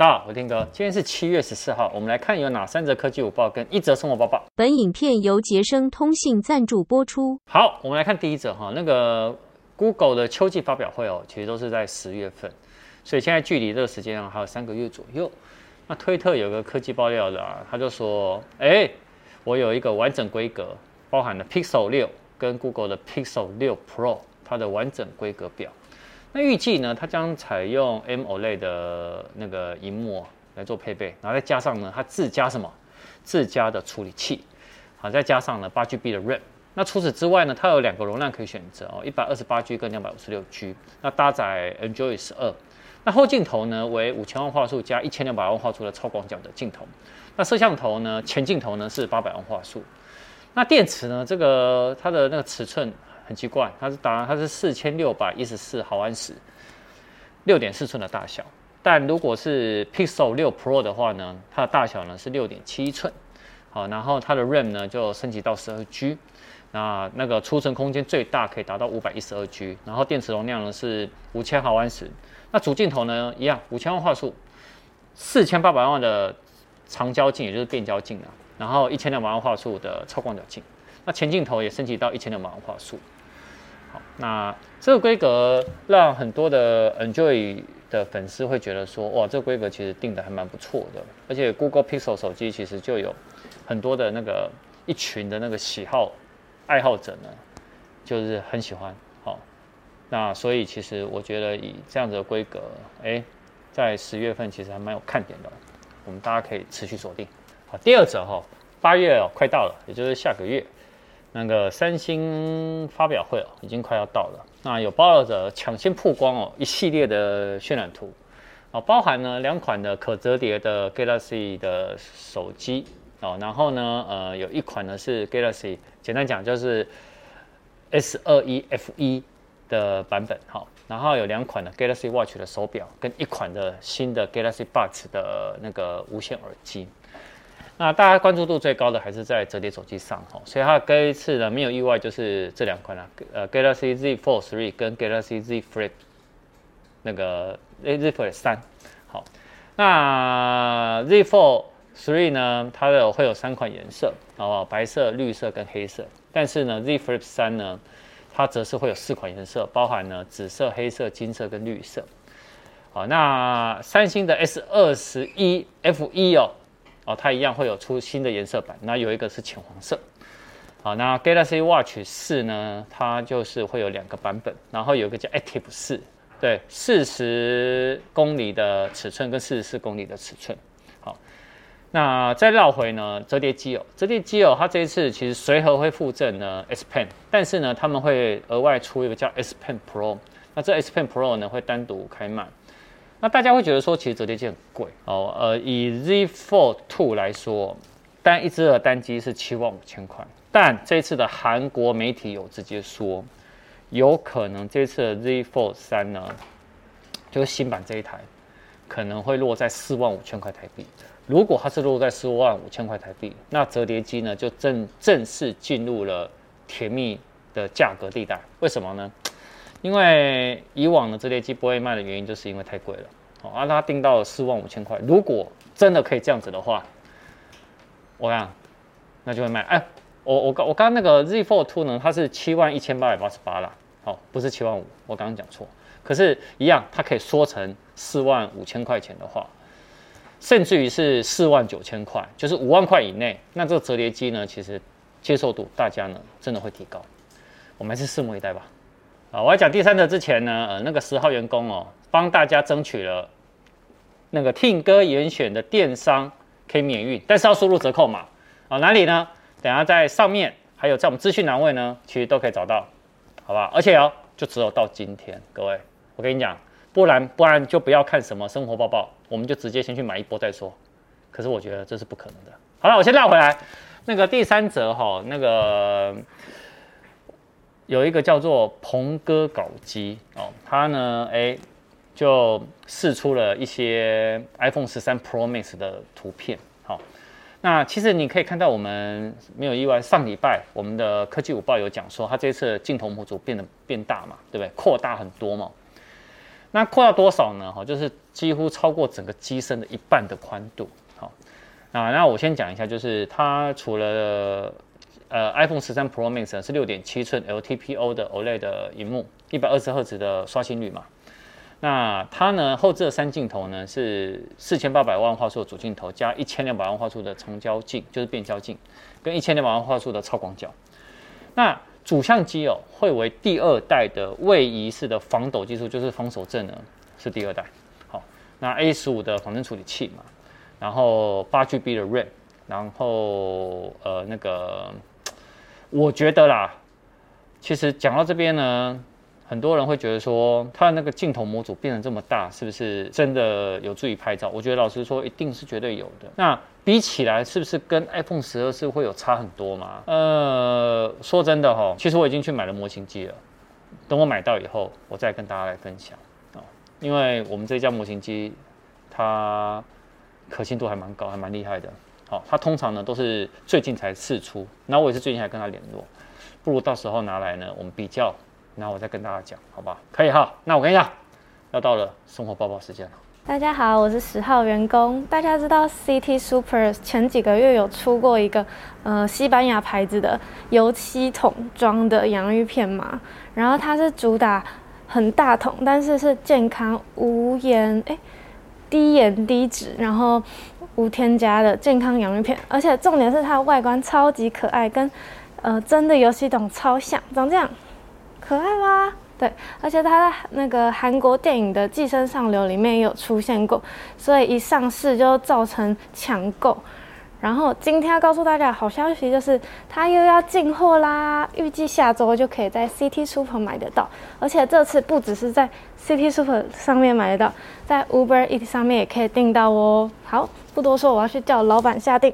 大家好，我丁哥，今天是七月十四号，我们来看有哪三则科技午报跟一则生活报报。本影片由杰生通信赞助播出。好，我们来看第一则哈，那个 Google 的秋季发表会哦，其实都是在十月份，所以现在距离这个时间啊还有三个月左右。那推特有个科技爆料的啊，他就说，哎，我有一个完整规格，包含了 Pixel 六跟 Google 的 Pixel 六 Pro 它的完整规格表。那预计呢，它将采用 AMOLED 的那个荧幕来做配备，然后再加上呢，它自家什么自家的处理器，好，再加上呢八 GB 的 RAM。那除此之外呢，它有两个容量可以选择哦，一百二十八 G 跟两百五十六 G。那搭载 Android 十二。那后镜头呢为五千万画素加一千两百万画素的超广角的镜头。那摄像头呢，前镜头呢是八百万画素。那电池呢，这个它的那个尺寸。很奇怪，它是当然它是四千六百一十四毫安时，六点四寸的大小。但如果是 Pixel 六 Pro 的话呢，它的大小呢是六点七寸。好，然后它的 RAM 呢就升级到十二 G，那那个储存空间最大可以达到五百一十二 G，然后电池容量呢是五千毫安时。那主镜头呢一样，五千万画素，四千八百万的长焦镜，也就是变焦镜啊，然后一千两百万画素的超广角镜。那前镜头也升级到一千两百万画素。好，那这个规格让很多的 Enjoy 的粉丝会觉得说，哇，这个规格其实定的还蛮不错的。而且 Google Pixel 手机其实就有很多的那个一群的那个喜好爱好者呢，就是很喜欢。好，那所以其实我觉得以这样子的规格，哎，在十月份其实还蛮有看点的，我们大家可以持续锁定。好，第二则哈，八月哦快到了，也就是下个月。那个三星发表会哦，已经快要到了。那有爆料者抢先曝光哦，一系列的渲染图，哦，包含呢两款的可折叠的 Galaxy 的手机哦，然后呢，呃，有一款呢是 Galaxy，简单讲就是 S 二一 F 一的版本，好，然后有两款的 Galaxy Watch 的手表，跟一款的新的 Galaxy Buds 的那个无线耳机。那大家关注度最高的还是在折叠手机上哈，所以它这一次呢没有意外就是这两款了，呃，Galaxy Z Fold 3跟 Galaxy Z Flip 那个 Z Flip 3，好，那 Z Fold 3呢，它的会有三款颜色，好不好？白色、绿色跟黑色，但是呢，Z Flip 3呢，它则是会有四款颜色，包含呢紫色、黑色、金色跟绿色，好，那三星的 S 二十一 F 一哦。哦，它一样会有出新的颜色版，那有一个是浅黄色。好，那 Galaxy Watch 四呢，它就是会有两个版本，然后有一个叫 Active 四，对，四十公里的尺寸跟四十四公里的尺寸。好，那再绕回呢，折叠机哦，折叠机哦，它这一次其实随和会附赠呢 S Pen，但是呢，他们会额外出一个叫 S Pen Pro，那这 S Pen Pro 呢会单独开卖。那大家会觉得说，其实折叠机很贵哦。呃，以 Z Fold 2来说，单一只的单机是七万五千块。但这次的韩国媒体有直接说，有可能这次的 Z Fold 3呢，就是新版这一台，可能会落在四万五千块台币。如果它是落在四万五千块台币，那折叠机呢就正正式进入了甜蜜的价格地带。为什么呢？因为以往的折叠机不会卖的原因，就是因为太贵了。好，啊，它定到了四万五千块。如果真的可以这样子的话，我讲，那就会卖。哎，我我刚我刚刚那个 Z Fold 2呢，它是七万一千八百八十八啦。好，不是七万五，我刚刚讲错。可是，一样，它可以缩成四万五千块钱的话，甚至于是四万九千块，就是五万块以内，那这个折叠机呢，其实接受度大家呢真的会提高。我们还是拭目以待吧。啊，我要讲第三者之前呢，呃，那个十号员工哦，帮大家争取了那个听歌严选的电商可以免运，但是要输入折扣码啊，哪里呢？等下在上面，还有在我们资讯栏位呢，其实都可以找到，好吧？而且哦，就只有到今天，各位，我跟你讲，不然不然就不要看什么生活报报，我们就直接先去买一波再说。可是我觉得这是不可能的。好了，我先绕回来，那个第三者哈、那个。有一个叫做鹏哥搞机哦，他呢，哎，就试出了一些 iPhone 十三 Pro Max 的图片。好，那其实你可以看到，我们没有意外，上礼拜我们的科技午报有讲说，它这次镜头模组变得变大嘛，对不对？扩大很多嘛。那扩大多少呢？哈，就是几乎超过整个机身的一半的宽度。好，那那我先讲一下，就是它除了呃 iPhone 十三 Pro Max 是六点七寸 LTPO 的 OLED 的荧幕，一百二十赫兹的刷新率嘛。那它呢后置的三镜头呢是四千八百万画素的主镜头加一千两百万画素的长焦镜，就是变焦镜，跟一千两百万画素的超广角。那主相机哦，会为第二代的位移式的防抖技术，就是防手震呢，是第二代。好，那 A 十五的仿真处理器嘛，然后八 GB 的 RAM，然后呃那个，我觉得啦，其实讲到这边呢。很多人会觉得说，它的那个镜头模组变成这么大，是不是真的有助于拍照？我觉得老实说，一定是绝对有的。那比起来，是不是跟 iPhone 十二是会有差很多吗？呃，说真的哈，其实我已经去买了模型机了。等我买到以后，我再跟大家来分享啊。因为我们这家模型机，它可信度还蛮高，还蛮厉害的。好，它通常呢都是最近才释出，然后我也是最近才跟他联络。不如到时候拿来呢，我们比较。那我再跟大家讲，好吧？可以哈。那我跟你讲，要到了生活报报时间了。大家好，我是十号员工。大家知道 CT Super 前几个月有出过一个呃西班牙牌子的油漆桶装的洋芋片吗？然后它是主打很大桶，但是是健康无盐哎低盐低脂，然后无添加的健康洋芋片。而且重点是它的外观超级可爱，跟呃真的油漆桶超像，长这样。可爱吗？对，而且它在那个韩国电影的《寄生上流》里面也有出现过，所以一上市就造成抢购。然后今天要告诉大家好消息，就是它又要进货啦，预计下周就可以在 CT Super 买得到。而且这次不只是在 CT Super 上面买得到，在 Uber Eats 上面也可以订到哦。好，不多说，我要去叫老板下订。